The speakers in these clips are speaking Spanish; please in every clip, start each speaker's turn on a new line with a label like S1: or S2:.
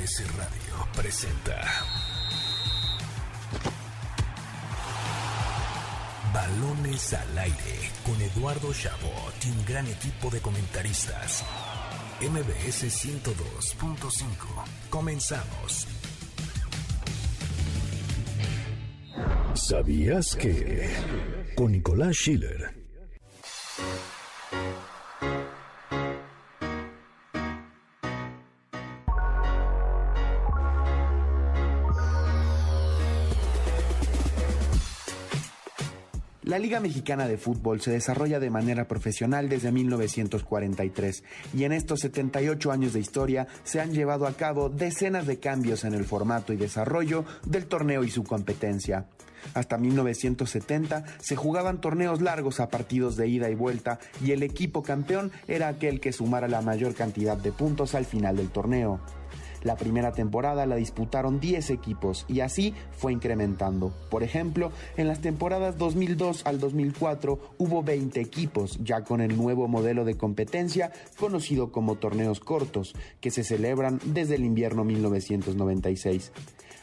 S1: MBS Radio presenta Balones al aire con Eduardo Chabot y un gran equipo de comentaristas. MBS 102.5. Comenzamos. ¿Sabías que? Con Nicolás Schiller
S2: La Liga Mexicana de Fútbol se desarrolla de manera profesional desde 1943 y en estos 78 años de historia se han llevado a cabo decenas de cambios en el formato y desarrollo del torneo y su competencia. Hasta 1970 se jugaban torneos largos a partidos de ida y vuelta y el equipo campeón era aquel que sumara la mayor cantidad de puntos al final del torneo. La primera temporada la disputaron 10 equipos y así fue incrementando. Por ejemplo, en las temporadas 2002 al 2004 hubo 20 equipos, ya con el nuevo modelo de competencia conocido como torneos cortos, que se celebran desde el invierno 1996.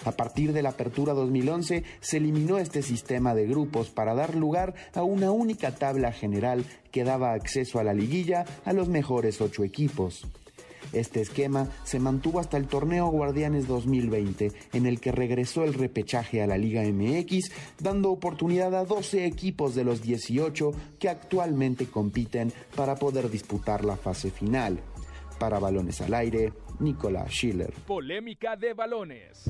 S2: A partir de la apertura 2011 se eliminó este sistema de grupos para dar lugar a una única tabla general que daba acceso a la liguilla a los mejores ocho equipos. Este esquema se mantuvo hasta el torneo Guardianes 2020, en el que regresó el repechaje a la Liga MX, dando oportunidad a 12 equipos de los 18 que actualmente compiten para poder disputar la fase final. Para Balones al Aire, Nicolás Schiller.
S3: Polémica de balones.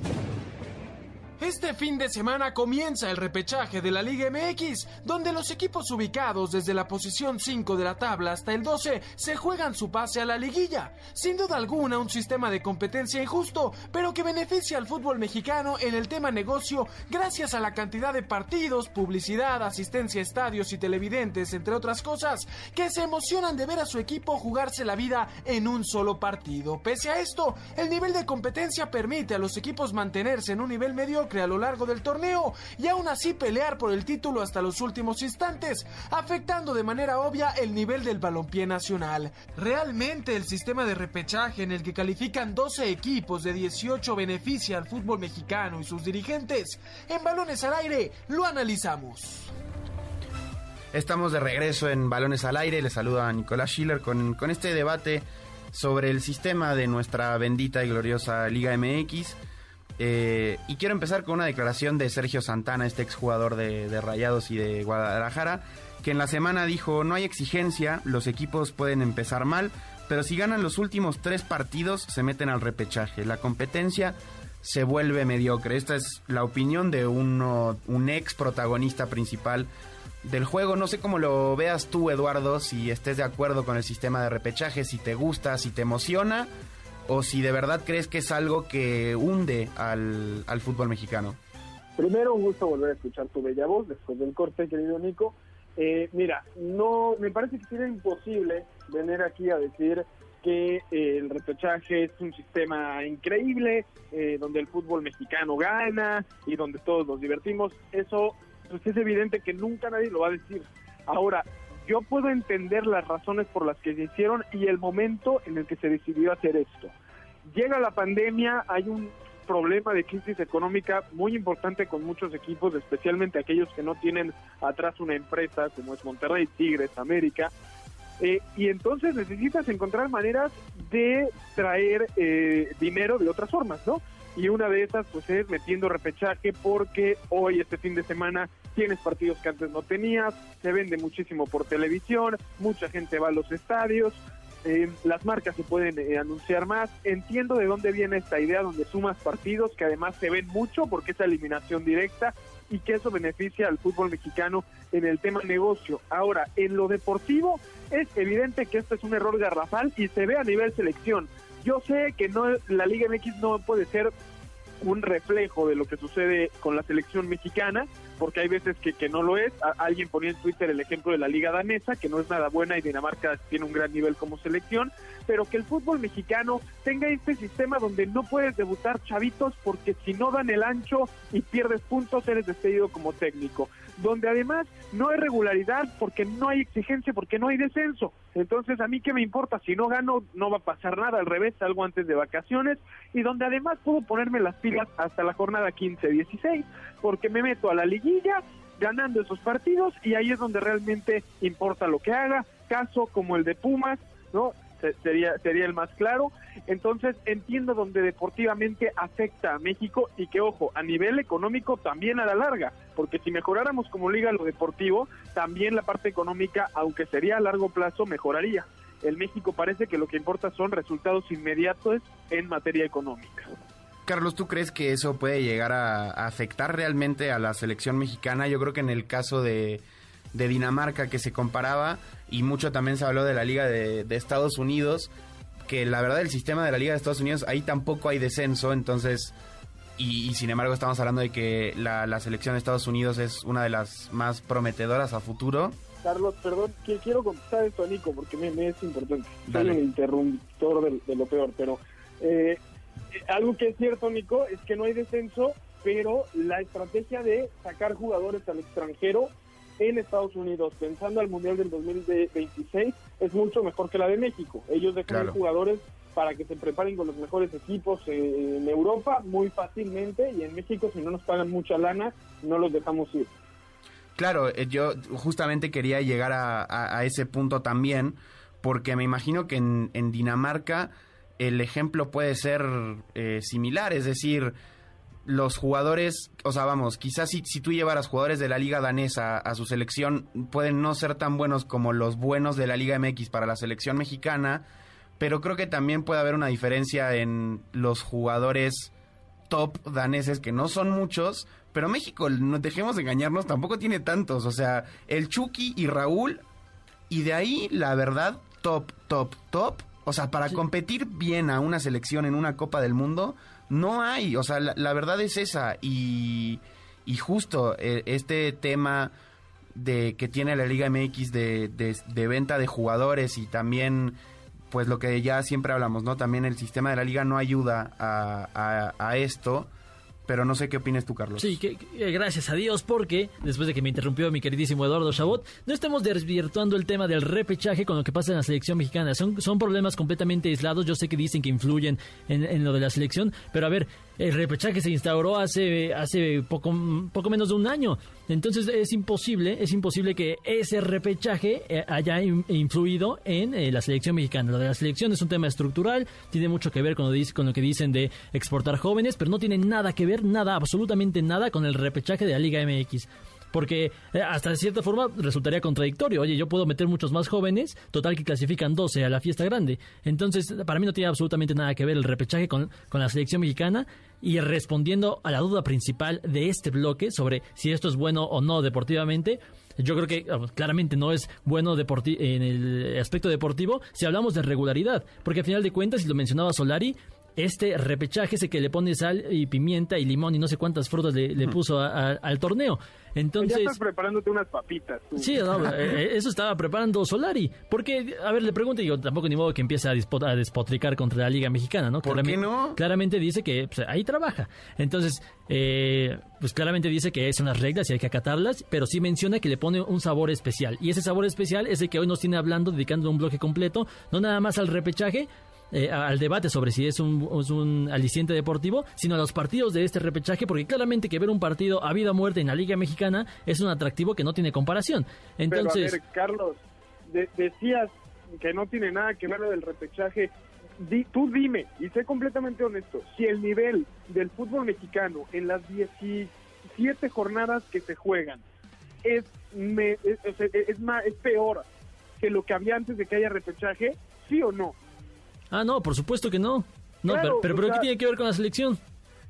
S3: Este fin de semana comienza el repechaje de la Liga MX, donde los equipos ubicados desde la posición 5 de la tabla hasta el 12 se juegan su pase a la liguilla. Sin duda alguna un sistema de competencia injusto, pero que beneficia al fútbol mexicano en el tema negocio gracias a la cantidad de partidos, publicidad, asistencia a estadios y televidentes, entre otras cosas, que se emocionan de ver a su equipo jugarse la vida en un solo partido. Pese a esto, el nivel de competencia permite a los equipos mantenerse en un nivel medio a lo largo del torneo y aún así pelear por el título hasta los últimos instantes, afectando de manera obvia el nivel del balompié nacional. Realmente el sistema de repechaje en el que califican 12 equipos de 18 beneficia al fútbol mexicano y sus dirigentes. En Balones al Aire lo analizamos.
S4: Estamos de regreso en Balones al Aire, le saluda a Nicolás Schiller con, con este debate sobre el sistema de nuestra bendita y gloriosa Liga MX. Eh, y quiero empezar con una declaración de Sergio Santana, este exjugador de, de Rayados y de Guadalajara, que en la semana dijo, no hay exigencia, los equipos pueden empezar mal, pero si ganan los últimos tres partidos se meten al repechaje. La competencia se vuelve mediocre. Esta es la opinión de uno, un ex protagonista principal del juego. No sé cómo lo veas tú, Eduardo, si estés de acuerdo con el sistema de repechaje, si te gusta, si te emociona o si de verdad crees que es algo que hunde al, fútbol mexicano.
S5: Primero, un gusto volver a escuchar tu bella voz después del corte, querido Nico. Eh, mira, no, me parece que sería imposible venir aquí a decir que eh, el repechaje es un sistema increíble, eh, donde el fútbol mexicano gana y donde todos nos divertimos. Eso pues es evidente que nunca nadie lo va a decir. Ahora, yo puedo entender las razones por las que se hicieron y el momento en el que se decidió hacer esto. Llega la pandemia, hay un problema de crisis económica muy importante con muchos equipos, especialmente aquellos que no tienen atrás una empresa como es Monterrey, Tigres, América. Eh, y entonces necesitas encontrar maneras de traer eh, dinero de otras formas, ¿no? Y una de esas pues es metiendo repechaje porque hoy, este fin de semana, tienes partidos que antes no tenías, se vende muchísimo por televisión, mucha gente va a los estadios, eh, las marcas se pueden eh, anunciar más. Entiendo de dónde viene esta idea donde sumas partidos que además se ven mucho porque es eliminación directa y que eso beneficia al fútbol mexicano en el tema negocio. Ahora, en lo deportivo es evidente que esto es un error garrafal y se ve a nivel selección. Yo sé que no la Liga MX no puede ser un reflejo de lo que sucede con la selección mexicana, porque hay veces que, que no lo es. alguien ponía en Twitter el ejemplo de la liga danesa, que no es nada buena y Dinamarca tiene un gran nivel como selección, pero que el fútbol mexicano tenga este sistema donde no puedes debutar chavitos porque si no dan el ancho y pierdes puntos eres despedido como técnico, donde además no hay regularidad porque no hay exigencia, porque no hay descenso Entonces, a mí qué me importa, si no gano, no va a pasar nada, al revés, salgo antes de vacaciones y donde además puedo ponerme las pilas hasta la jornada 15-16, porque me meto a la liguilla ganando esos partidos y ahí es donde realmente importa lo que haga, caso como el de Pumas, ¿no? sería, sería el más claro. Entonces entiendo donde deportivamente afecta a México y que, ojo, a nivel económico también a la larga, porque si mejoráramos como liga lo deportivo, también la parte económica, aunque sería a largo plazo, mejoraría. El México parece que lo que importa son resultados inmediatos en materia económica.
S2: Carlos, ¿tú crees que eso puede llegar a, afectar realmente a la selección mexicana? Yo creo que en el caso de, de Dinamarca que se comparaba y mucho también se habló de la Liga de, Estados Unidos, que la verdad el sistema de la Liga de Estados Unidos ahí tampoco hay descenso, entonces, y, sin embargo estamos hablando de que la, selección de Estados Unidos es una de las más prometedoras a futuro.
S5: Carlos, perdón, quiero contestar esto a Nico porque me, es importante. Soy un interruptor de, lo peor, pero eh, algo que es cierto, Nico, es que no hay descenso, pero la estrategia de sacar jugadores al extranjero en Estados Unidos, pensando al Mundial del 2026, es mucho mejor que la de México. Ellos dejan jugadores para que se preparen con los mejores equipos eh, en Europa muy fácilmente y en México si no nos pagan mucha lana no los dejamos ir.
S2: Claro, eh, yo justamente quería llegar a, ese punto también porque me imagino que en, Dinamarca el ejemplo puede ser eh, similar, es decir, los jugadores, o sea, vamos, quizás si, si tú llevaras jugadores de la liga danesa a su selección, pueden no ser tan buenos como los buenos de la liga MX para la selección mexicana, pero creo que también puede haber una diferencia en los jugadores top daneses, que no son muchos, pero México, no dejemos de engañarnos, tampoco tiene tantos, o sea, el Chucky y Raúl, y de ahí, la verdad, top, top, top, o sea, para competir bien a una selección en una Copa del Mundo, no hay, o sea, la, verdad es esa. Y, y justo eh, este tema de que tiene la Liga MX de, de, venta de jugadores y también pues lo que ya siempre hablamos, ¿no? También el sistema de la liga no ayuda a, a, a esto pero no sé qué opinas tú, Carlos.
S6: Sí, que, gracias a Dios, porque después de que me interrumpió mi queridísimo Eduardo Chabot, no estamos desvirtuando el tema del repechaje con lo que pasa en la selección mexicana. Son, son problemas completamente aislados. Yo sé que dicen que influyen en, en lo de la selección, pero a ver, el repechaje se instauró hace, hace poco, poco menos de un año. Entonces es imposible, es imposible que ese repechaje eh, haya influido en eh, la selección mexicana. Lo de la selección es un tema estructural, tiene mucho que ver con lo, con lo que dicen de exportar jóvenes, pero no tiene nada que ver, nada, absolutamente nada con el repechaje de la Liga MX porque eh, hasta de cierta forma resultaría contradictorio. Oye, yo puedo meter muchos más jóvenes, total que clasifican 12 a la fiesta grande. Entonces, para mí no tiene absolutamente nada que ver el repechaje con, con la selección mexicana. Y respondiendo a la duda principal de este bloque sobre si esto es bueno o no deportivamente, yo creo que claramente no es bueno en el aspecto deportivo si hablamos de regularidad, porque al final de cuentas, si lo mencionaba Solari, este repechaje ese que le pone sal y pimienta y limón y no sé cuántas frutas le, puso al torneo. Entonces, ya
S5: estás preparándote unas papitas.
S6: Sí, no, eh, eh, eso estaba preparando Solari. Porque, a ver, le pregunto, yo tampoco ni modo que empiece a, despotricar contra la Liga Mexicana, ¿no?
S2: ¿Por
S6: claramente,
S2: qué no?
S6: Claramente dice que pues, ahí trabaja. Entonces, eh, pues claramente dice que son las reglas y hay que acatarlas, pero sí menciona que le pone un sabor especial. Y ese sabor especial es el que hoy nos tiene hablando, dedicando un bloque completo, no nada más al repechaje, eh, al debate sobre si es un, un, aliciente deportivo, sino a los partidos de este repechaje, porque claramente que ver un partido a vida o muerte en la Liga Mexicana es un atractivo que no tiene comparación. Entonces,
S5: Pero a ver, Carlos, decías que no tiene nada que ver lo del repechaje. tú dime, y sé completamente honesto, si el nivel del fútbol mexicano en las 17 jornadas que se juegan es, es, es, más, es peor que lo que había antes de que haya repechaje, sí o no.
S6: Ah, no, por supuesto que no. No, pero, pero, ¿qué tiene que ver con la selección?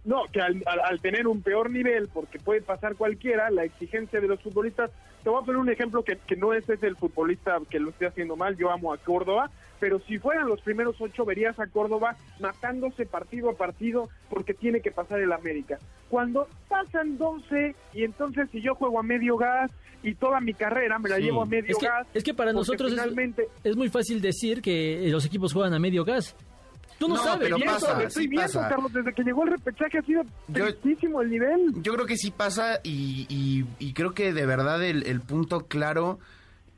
S5: No, que al, tener un peor nivel, porque puede pasar cualquiera, la exigencia de los futbolistas. Te voy a poner un ejemplo que, que no es ese el futbolista que lo esté haciendo mal. Yo amo a Córdoba, pero si fueran los primeros ocho, verías a Córdoba matándose partido a partido porque tiene que pasar el América. Cuando pasan 12 y entonces si yo juego a medio gas y toda mi carrera me la llevo a medio gas.
S6: Es que para nosotros es, muy fácil decir que los equipos juegan a medio gas. Tú no, sabes.
S2: Pero pasa,
S5: estoy viendo, Carlos, desde que llegó el repechaje ha sido tristísimo el nivel.
S2: Yo creo que sí pasa y, y, creo que de verdad el, el punto claro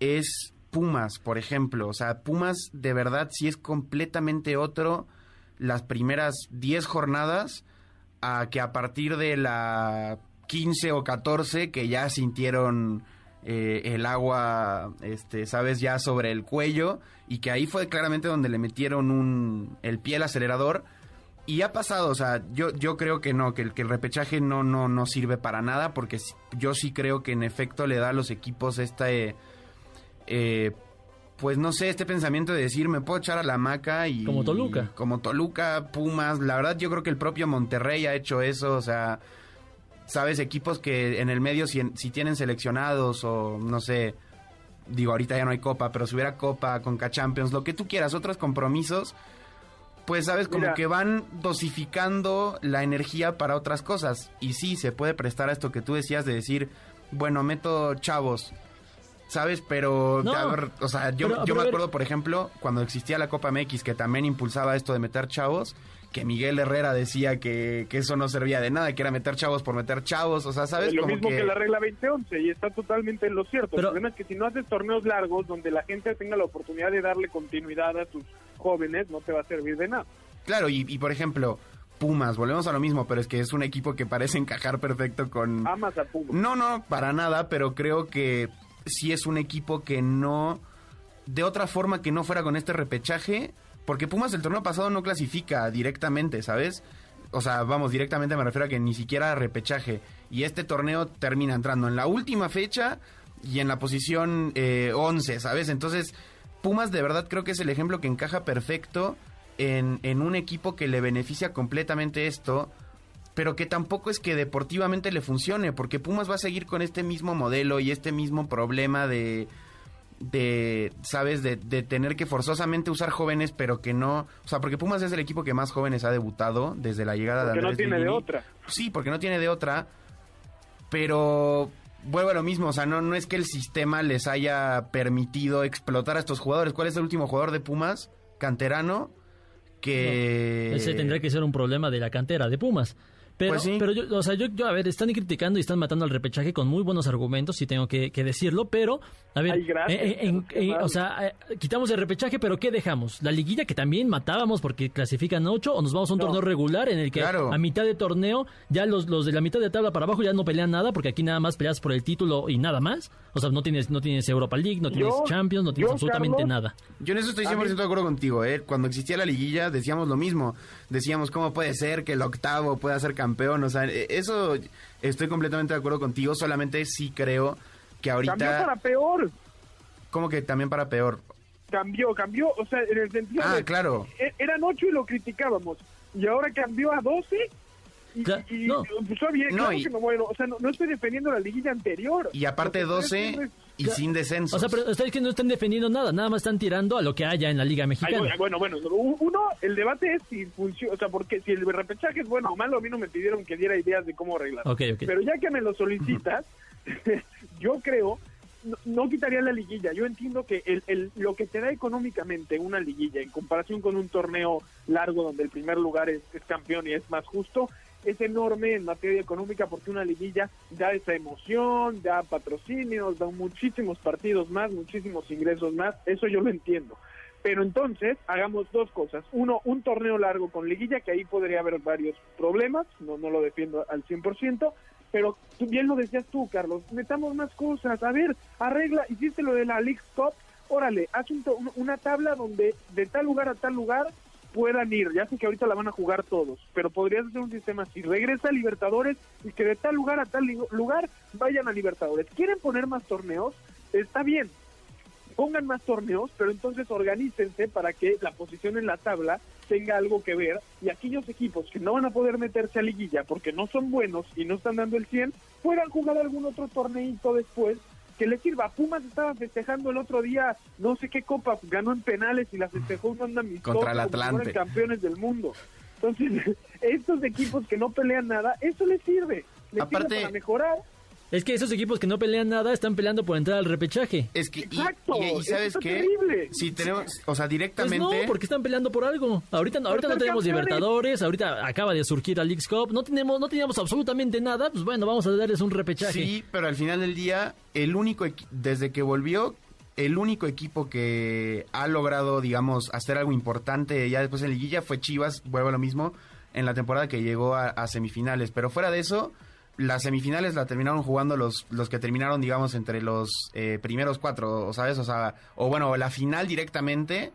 S2: es Pumas, por ejemplo. O sea, Pumas de verdad sí es completamente otro las primeras 10 jornadas a que a partir de la 15 o 14 que ya sintieron eh, el agua, este, sabes, ya sobre el cuello y que ahí fue claramente donde le metieron un, el pie al acelerador. Y ha pasado, o sea, yo, yo creo que no, que el, que el repechaje no, no, no sirve para nada, porque yo sí creo que en efecto le da a los equipos este, eh, pues no sé, este pensamiento de decir, me puedo echar a la maca y...
S6: Como Toluca.
S2: como Toluca, Pumas, la verdad yo creo que el propio Monterrey ha hecho eso, o sea, sabes, equipos que en el medio si, si tienen seleccionados o no sé, digo, ahorita ya no hay copa, pero si hubiera copa, con Champions, lo que tú quieras, otros compromisos pues sabes, como que van dosificando la energía para otras cosas. Y sí, se puede prestar a esto que tú decías de decir, bueno, meto chavos, ¿sabes? Pero, o sea, yo, yo me acuerdo, por ejemplo, cuando existía la Copa MX, que también impulsaba esto de meter chavos, que Miguel Herrera decía que, que, eso no servía de nada, que era meter chavos por meter chavos, o sea, ¿sabes?
S5: Lo mismo que... la regla 2011, y está totalmente en lo cierto. Pero... El problema es que si no haces torneos largos donde la gente tenga la oportunidad de darle continuidad a sus jóvenes, no te va a servir de nada.
S2: Claro, y, por ejemplo, Pumas, volvemos a lo mismo, pero es que es un equipo que parece encajar perfecto con...
S5: Amas a Pumas.
S2: No, no, para nada, pero creo que sí es un equipo que no... De otra forma que no fuera con este repechaje, porque Pumas el torneo pasado no clasifica directamente, ¿sabes? O sea, vamos, directamente me refiero a que ni siquiera repechaje. Y este torneo termina entrando en la última fecha y en la posición eh, 11, ¿sabes? Entonces, Pumas de verdad creo que es el ejemplo que encaja perfecto en, en un equipo que le beneficia completamente esto pero que tampoco es que deportivamente le funcione, porque Pumas va a seguir con este mismo modelo y este mismo problema de, de, ¿sabes? De, de, tener que forzosamente usar jóvenes, pero que no... O sea, porque Pumas es el equipo que más jóvenes ha debutado desde la llegada
S5: de
S2: Andrés
S5: no tiene de otra.
S2: Sí, porque no tiene de otra, pero vuelvo a lo mismo, o sea, no, no es que el sistema les haya permitido explotar a estos jugadores. ¿Cuál es el último jugador de Pumas? Canterano, que...
S6: ese tendría que ser un problema de la cantera de Pumas. Pero,
S2: pues
S6: pero yo, o sea, yo, yo, a ver, están criticando y están matando al repechaje con muy buenos argumentos, si tengo que, decirlo, pero, a ver,
S5: eh,
S6: eh, o sea, eh, quitamos el repechaje, pero ¿qué dejamos? La liguilla que también matábamos porque clasifican ocho, o nos vamos a un torneo regular en el que a mitad de torneo ya los, los de la mitad de tabla para abajo ya no pelean nada, porque aquí nada más peleas por el título y nada más. O sea, no tienes, no tienes Europa League, no tienes Champions, no tienes absolutamente nada.
S2: Yo en eso estoy 100% de acuerdo contigo, ¿eh? Cuando existía la liguilla decíamos lo mismo. Decíamos, ¿cómo puede ser que el octavo pueda ser campeón? O sea, e, eso estoy completamente de acuerdo contigo, solamente sí creo que ahorita...
S5: Cambió para peor.
S2: ¿Cómo que también para peor?
S5: Cambió, cambió, o sea, en el sentido
S2: ah, claro.
S5: E, eran ocho y lo criticábamos, y ahora cambió a doce y, no. Pues, bien, no, que no, bueno, o sea, no, estoy defendiendo la liguilla anterior.
S2: Y aparte 12 y sin descenso.
S6: O sea, pero ustedes que no están defendiendo nada, nada más están tirando a lo que haya en la Liga Mexicana.
S5: bueno, bueno, uno, el debate es si funciona, o sea, porque si el repechaje es bueno o malo, a mí no me pidieron que diera ideas de cómo arreglar. Pero ya que me lo solicitas, yo creo no, quitaría la liguilla. Yo entiendo que el, el, lo que te da económicamente una liguilla en comparación con un torneo largo donde el primer lugar es campeón y es más justo, es enorme en materia económica porque una liguilla da esa emoción, da patrocinios, da muchísimos partidos más, muchísimos ingresos más, eso yo lo entiendo. Pero entonces hagamos dos cosas. Uno, un torneo largo con liguilla, que ahí podría haber varios problemas, no, no lo defiendo al 100%, pero tú, bien lo decías tú, Carlos, metamos más cosas, a ver, arregla, hiciste lo de la League Cup, órale, haz una tabla donde de tal lugar a tal lugar puedan ir. Ya sé que ahorita la van a jugar todos, pero podrías hacer un sistema así. Regresa a Libertadores y que de tal lugar a tal lugar vayan a Libertadores. ¿Quieren poner más torneos? Está bien. Pongan más torneos, pero entonces organícense para que la posición en la tabla tenga algo que ver y aquellos equipos que no van a poder meterse a liguilla porque no son buenos y no están dando el 100, puedan jugar algún otro torneito después que le sirva. Pumas estaba festejando el otro día, no sé qué copa, ganó en penales y la festejó un anda
S2: contra el Atlante.
S5: campeones del mundo. Entonces, estos equipos que no pelean nada, eso les sirve. Les Aparte, sirve para mejorar
S6: es que esos equipos que no pelean nada están peleando por entrar al repechaje.
S2: Es que,
S5: Exacto,
S2: y, sabes qué, si tenemos, o sea, directamente.
S6: Pues no, porque están peleando por algo. Ahorita, ahorita no tenemos Libertadores, ahorita acaba de surgir la League Cup, no tenemos, no teníamos absolutamente nada, pues bueno, vamos a darles un repechaje.
S2: Sí, pero al final del día, el único, desde que volvió el único equipo que ha logrado, digamos, hacer algo importante ya después en liguilla fue Chivas, vuelvo a lo mismo, en la temporada que llegó a, semifinales. Pero fuera de eso, las semifinales la terminaron jugando los, los que terminaron, digamos, entre los eh, primeros cuatro, ¿sabes? O sea, o bueno, la final directamente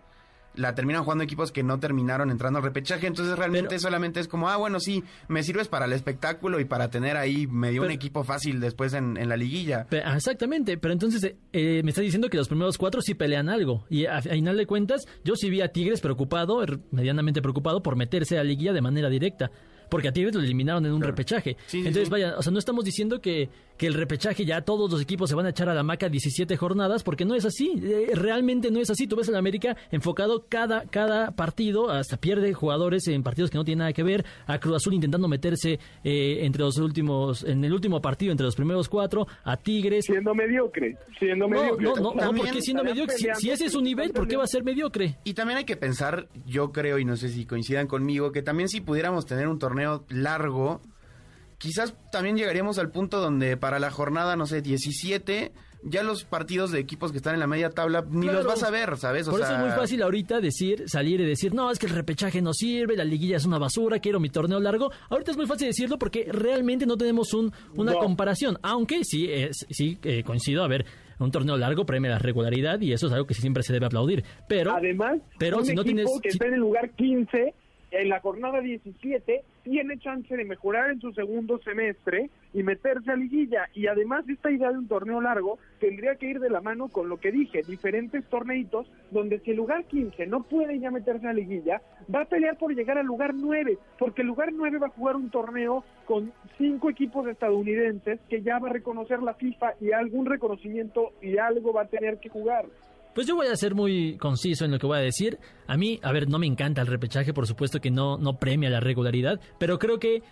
S2: la terminan jugando equipos que no terminaron entrando al repechaje, entonces realmente solamente es como, ah, bueno, sí, me sirves para el espectáculo y para tener ahí medio un equipo fácil después en, la liguilla.
S6: Ah, exactamente, pero entonces eh, me está diciendo que los primeros cuatro sí pelean algo, y a, final de cuentas yo sí vi a Tigres preocupado, er, medianamente preocupado por meterse a la liguilla de manera directa porque a Tigres lo eliminaron en un repechaje. Entonces, vaya, o sea, no estamos diciendo que, que el repechaje ya todos los equipos se van a echar a la maca 17 jornadas, porque no es así. Eh, realmente no es así. Tú ves en América enfocado cada, cada partido, hasta pierde jugadores en partidos que no tienen nada que ver. A Cruz Azul intentando meterse eh, entre los últimos, en el último partido, entre los primeros cuatro, a Tigres.
S5: Siendo mediocre, siendo mediocre.
S6: No, no, no, porque siendo mediocre, si, ese es su nivel, ¿por qué va a ser mediocre?
S2: Y también hay que pensar, yo creo, y no sé si coincidan conmigo, que también si pudiéramos tener un torneo largo, quizás también llegaríamos al punto donde para la jornada, no sé, 17, ya los partidos de equipos que están en la media tabla ni los vas a ver, ¿sabes?
S6: Por eso es muy fácil ahorita decir, salir y decir, no, es que el repechaje no sirve, la liguilla es una basura, quiero mi torneo largo. Ahorita es muy fácil decirlo porque realmente no tenemos un, una comparación, aunque sí, es, sí eh, coincido, a ver, un torneo largo premia la regularidad y eso es algo que siempre se debe aplaudir. Pero,
S5: además,
S6: pero si no tienes...
S5: que está en el lugar 15 en la jornada 17 tiene chance de mejorar en su segundo semestre y meterse a liguilla. Y además esta idea de un torneo largo tendría que ir de la mano con lo que dije, diferentes torneitos donde si el lugar 15 no puede ya meterse a liguilla, va a pelear por llegar al lugar 9, porque el lugar 9 va a jugar un torneo con cinco equipos estadounidenses que ya va a reconocer la FIFA y algún reconocimiento y algo va a tener que jugar.
S6: Pues yo voy a ser muy conciso en lo que voy a decir. A mí, a ver, no me encanta el repechaje, por supuesto que no, no premia la regularidad, pero creo que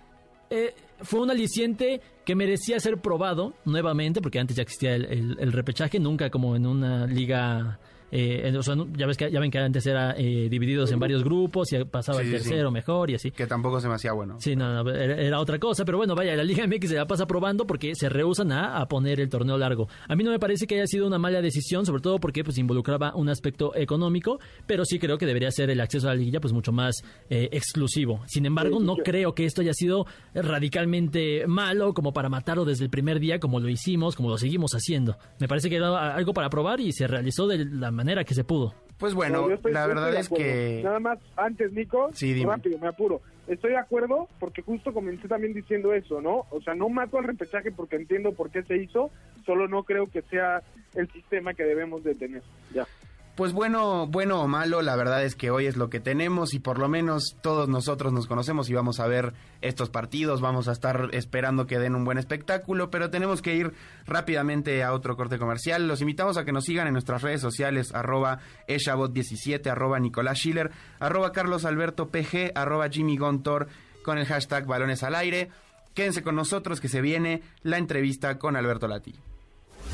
S6: eh, fue un aliciente que merecía ser probado nuevamente, porque antes ya existía el repechaje, nunca como en una liga eh, ya, ves que, ya ven que antes era eh, divididos en varios grupos y pasaba el tercero mejor y así.
S2: Que tampoco se me hacía bueno.
S6: Sí, no, era, otra cosa, pero bueno, vaya, la Liga MX se la pasa probando porque se rehusan a, poner el torneo largo. A mí no me parece que haya sido una mala decisión, sobre todo porque pues involucraba un aspecto económico, pero sí creo que debería ser el acceso a la liguilla pues mucho más eh, exclusivo. Sin embargo, no creo que esto haya sido radicalmente malo como para matarlo desde el primer día como lo hicimos, como lo seguimos haciendo. Me parece que era algo para probar y se realizó de la manera manera que se pudo.
S2: Pues bueno, la verdad es que...
S5: Nada más, antes, Nico, sí, rápido, me apuro. Estoy de acuerdo porque justo comencé también diciendo eso, ¿no? O sea, no mato al repechaje porque entiendo por qué se hizo, solo no creo que sea el sistema que debemos de tener. Ya.
S2: Pues bueno, bueno o malo, la verdad es que hoy es lo que tenemos y por lo menos todos nosotros nos conocemos y vamos a ver estos partidos, vamos a estar esperando que den un buen espectáculo, pero tenemos que ir rápidamente a otro corte comercial. Los invitamos a que nos sigan en nuestras redes sociales, arroba eshabot17, arroba Nicolás Schiller, arroba Carlos Alberto arroba Jimmy Gontor, con el hashtag balones al aire. Quédense con nosotros que se viene la entrevista con Alberto Lati.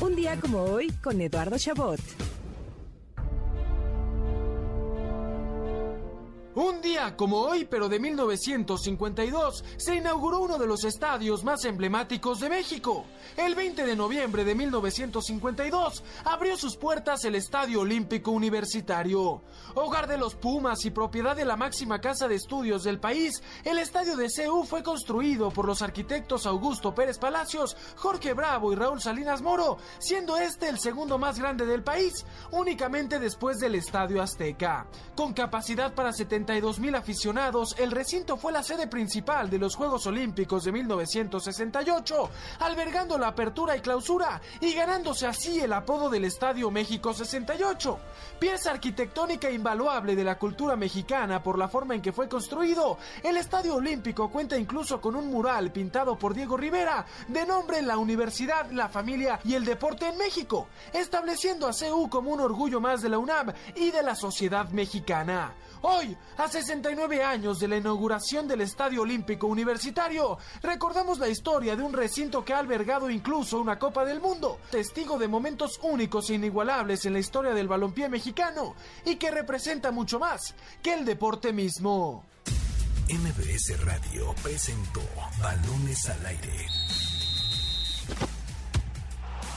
S7: Un día como hoy con Eduardo Chabot.
S3: Un día como hoy, pero de 1952, se inauguró uno de los estadios más emblemáticos de México. El 20 de noviembre de 1952 abrió sus puertas el Estadio Olímpico Universitario. Hogar de los Pumas y propiedad de la máxima casa de estudios del país, el estadio de CEU fue construido por los arquitectos Augusto Pérez Palacios, Jorge Bravo y Raúl Salinas Moro, siendo este el segundo más grande del país, únicamente después del Estadio Azteca. Con capacidad para 70 mil aficionados, el recinto fue la sede principal de los Juegos Olímpicos de 1968, albergando la apertura y clausura y ganándose así el apodo del Estadio México 68. Pieza arquitectónica invaluable de la cultura mexicana por la forma en que fue construido, el Estadio Olímpico cuenta incluso con un mural pintado por Diego Rivera de nombre La Universidad, la Familia y el Deporte en México, estableciendo a CEU como un orgullo más de la UNAM y de la sociedad mexicana. Hoy, a 69 años de la inauguración del Estadio Olímpico Universitario, recordamos la historia de un recinto que ha albergado incluso una Copa del Mundo, testigo de momentos únicos e inigualables en la historia del balompié mexicano y que representa mucho más que el deporte mismo.
S8: MBS Radio presentó Balones al Aire